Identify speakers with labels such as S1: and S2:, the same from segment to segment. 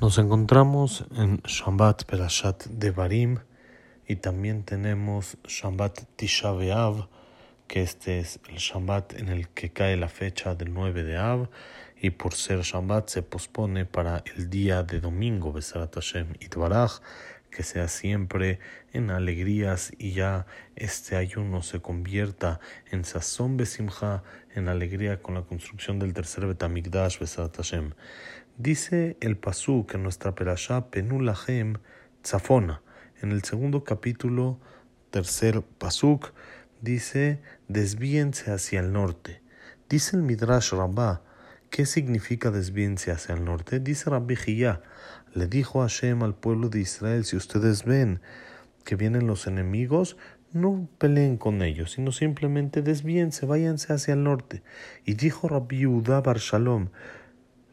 S1: Nos encontramos en Shabbat Perashat Devarim y también tenemos Shabbat Tisha B'Av, que este es el Shabbat en el que cae la fecha del 9 de Av y por ser Shabbat se pospone para el día de domingo, Besarat Hashem Itbaraj, que sea siempre en alegrías y ya este ayuno se convierta en sazón besimcha, en alegría con la construcción del tercer Betamigdash Besarat Hashem. Dice el Pasuk en nuestra perashá Penulahem Tzafona, en el segundo capítulo, tercer Pasuk, dice desvíense hacia el norte. Dice el Midrash Rabbah, ¿qué significa desvíense hacia el norte? Dice Rabbi Jiyah, le dijo Hashem al pueblo de Israel, si ustedes ven que vienen los enemigos, no peleen con ellos, sino simplemente desvíense, váyanse hacia el norte. Y dijo Rabbi Yehuda Bar Shalom,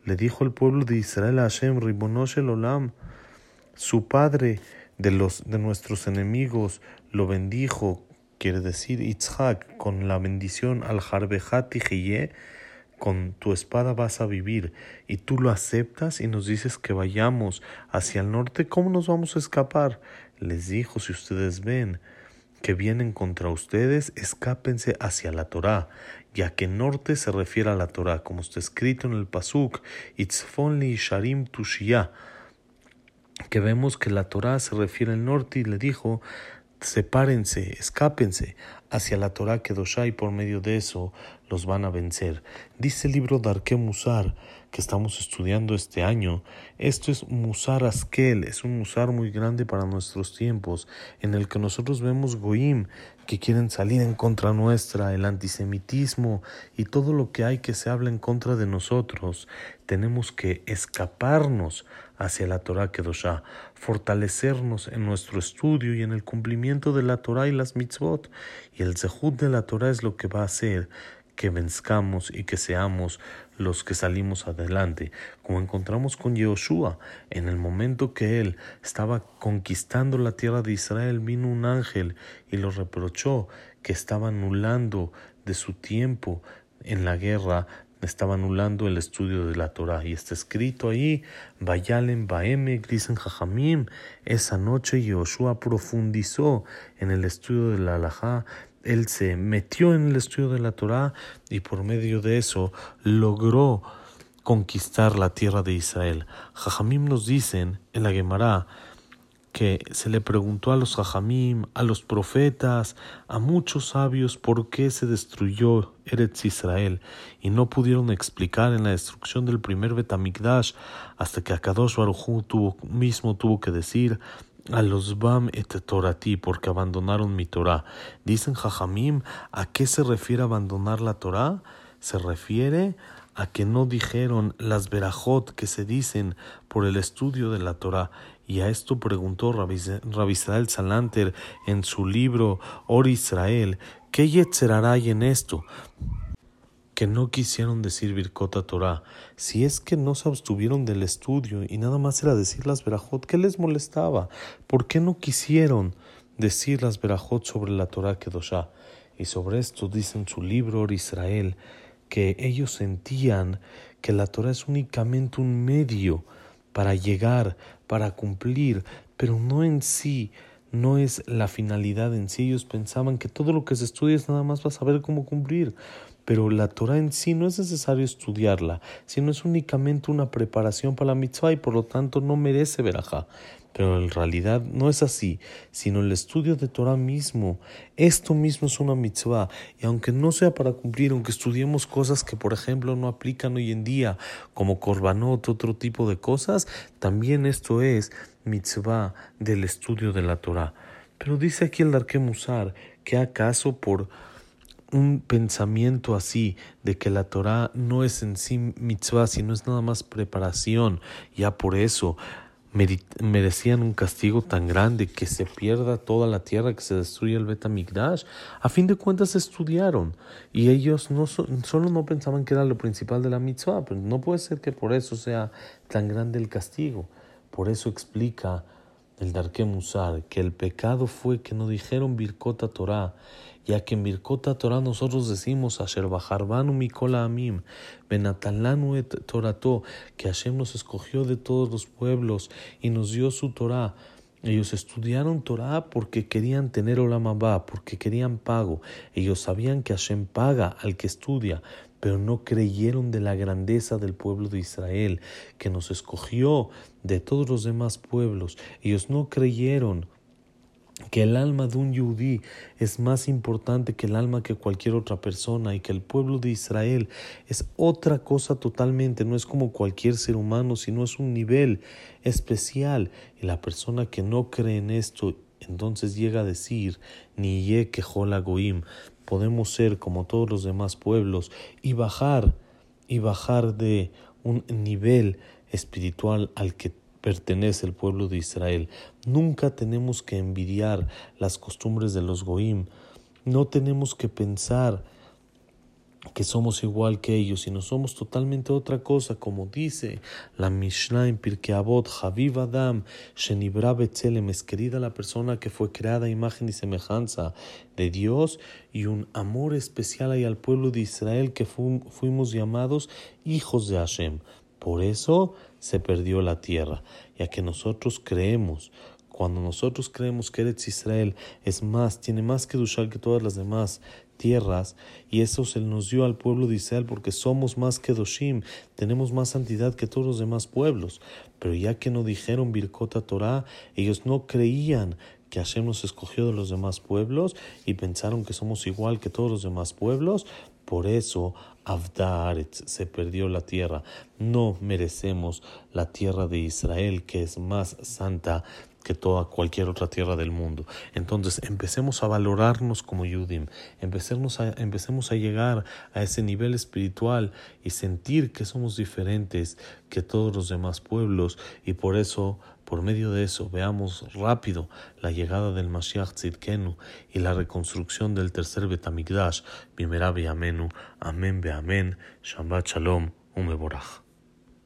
S1: le dijo el pueblo de Israel a Hashem, Ribonosh el Olam, su padre de, los, de nuestros enemigos lo bendijo, quiere decir Itzhak, con la bendición al Jarbejat y con tu espada vas a vivir, y tú lo aceptas y nos dices que vayamos hacia el norte, ¿cómo nos vamos a escapar? Les dijo, si ustedes ven que vienen contra ustedes, escápense hacia la Torá, ya que norte se refiere a la Torá, como está escrito en el Pasuk, Itzfon li Sharim Tushia, que vemos que la Torá se refiere al norte y le dijo, sepárense, escápense hacia la Torá Kedoshá y por medio de eso los van a vencer. Dice el libro Darke Musar que estamos estudiando este año. Esto es Musar Askel, es un Musar muy grande para nuestros tiempos, en el que nosotros vemos Goim que quieren salir en contra nuestra, el antisemitismo y todo lo que hay que se habla en contra de nosotros. Tenemos que escaparnos hacia la Torah Kedoshá, fortalecernos en nuestro estudio y en el cumplimiento de la Torah y las mitzvot. Y el zehut de la Torah es lo que va a hacer que venzcamos y que seamos los que salimos adelante, como encontramos con Yehoshua, en el momento que él estaba conquistando la tierra de Israel, vino un ángel y lo reprochó que estaba anulando de su tiempo en la guerra estaba anulando el estudio de la Torah. Y está escrito ahí, Vayalen Baeme, dicen Jajamim, esa noche Yehoshua profundizó en el estudio de la Alajá, él se metió en el estudio de la Torah y por medio de eso logró conquistar la tierra de Israel. Jajamim nos dicen en la Gemara que se le preguntó a los Jajamim, a los profetas, a muchos sabios por qué se destruyó Eretz Israel y no pudieron explicar en la destrucción del primer Betamigdash hasta que Akadosh Baruj mismo tuvo que decir a los Bam et Torati porque abandonaron mi Torah. Dicen Jajamim, ¿a qué se refiere abandonar la Torah? Se refiere a que no dijeron las verajot que se dicen por el estudio de la Torah. Y a esto preguntó Rabisrael Salanter en su libro Or Israel, ¿qué yetzerará hay en esto? Que no quisieron decir Birkota Torah, si es que no se abstuvieron del estudio y nada más era decir las verajot, ¿qué les molestaba? ¿Por qué no quisieron decir las verajot sobre la Torah Kedoshá? Y sobre esto dice en su libro Israel que ellos sentían que la Torah es únicamente un medio para llegar, para cumplir, pero no en sí, no es la finalidad en sí. Ellos pensaban que todo lo que se estudia es nada más para saber cómo cumplir pero la Torah en sí no es necesario estudiarla, sino es únicamente una preparación para la mitzvah y por lo tanto no merece verajá. Pero en realidad no es así, sino el estudio de Torah mismo. Esto mismo es una mitzvah. Y aunque no sea para cumplir, aunque estudiemos cosas que, por ejemplo, no aplican hoy en día, como korbanot, otro tipo de cosas, también esto es mitzvah del estudio de la Torah. Pero dice aquí el Darke Musar que acaso por un pensamiento así de que la Torah no es en sí mitzvah, sino es nada más preparación, ya por eso merecían un castigo tan grande que se pierda toda la tierra, que se destruya el Betamigdash. A fin de cuentas estudiaron y ellos no solo no pensaban que era lo principal de la mitzvah, pero no puede ser que por eso sea tan grande el castigo. Por eso explica el Darke Musar, que el pecado fue que no dijeron Birkota Torah, ya que en Birkota Torah nosotros decimos Asher Bajarbanu Mikola Amim, Benatalanu et Torato, que Hashem nos escogió de todos los pueblos y nos dio su Torah. Ellos estudiaron Torah porque querían tener Olam porque querían pago. Ellos sabían que Hashem paga al que estudia, pero no creyeron de la grandeza del pueblo de Israel, que nos escogió de todos los demás pueblos. Ellos no creyeron que el alma de un yudí es más importante que el alma que cualquier otra persona y que el pueblo de Israel es otra cosa totalmente, no es como cualquier ser humano, sino es un nivel especial. Y la persona que no cree en esto, entonces llega a decir, ni ye que goim, podemos ser como todos los demás pueblos y bajar, y bajar de un nivel espiritual al que pertenece el pueblo de Israel. Nunca tenemos que envidiar las costumbres de los goim. No tenemos que pensar que somos igual que ellos, sino somos totalmente otra cosa, como dice la Mishnah en Pirkei Avot, Javiv Adam, Shenibra Betzelem, es querida la persona que fue creada imagen y semejanza de Dios, y un amor especial hay al pueblo de Israel que fuimos llamados hijos de Hashem. Por eso se perdió la tierra, ya que nosotros creemos, cuando nosotros creemos que Eretz Israel es más, tiene más que dushar que todas las demás tierras, y eso se nos dio al pueblo de Israel porque somos más que Doshim, tenemos más santidad que todos los demás pueblos. Pero ya que no dijeron Birkota Torah, ellos no creían que Hashem nos escogió de los demás pueblos y pensaron que somos igual que todos los demás pueblos, por eso Avdaret se perdió la tierra. No merecemos la tierra de Israel, que es más santa que toda cualquier otra tierra del mundo. Entonces empecemos a valorarnos como Yudim, empecemos a, empecemos a llegar a ese nivel espiritual y sentir que somos diferentes que todos los demás pueblos. Y por eso por medio de eso veamos rápido la llegada del Mashiach Tzidkenu y la reconstrucción del tercer Betamigdash, Bimera Amenu, Amén Be Amén, Shabbat Shalom, Umeborach.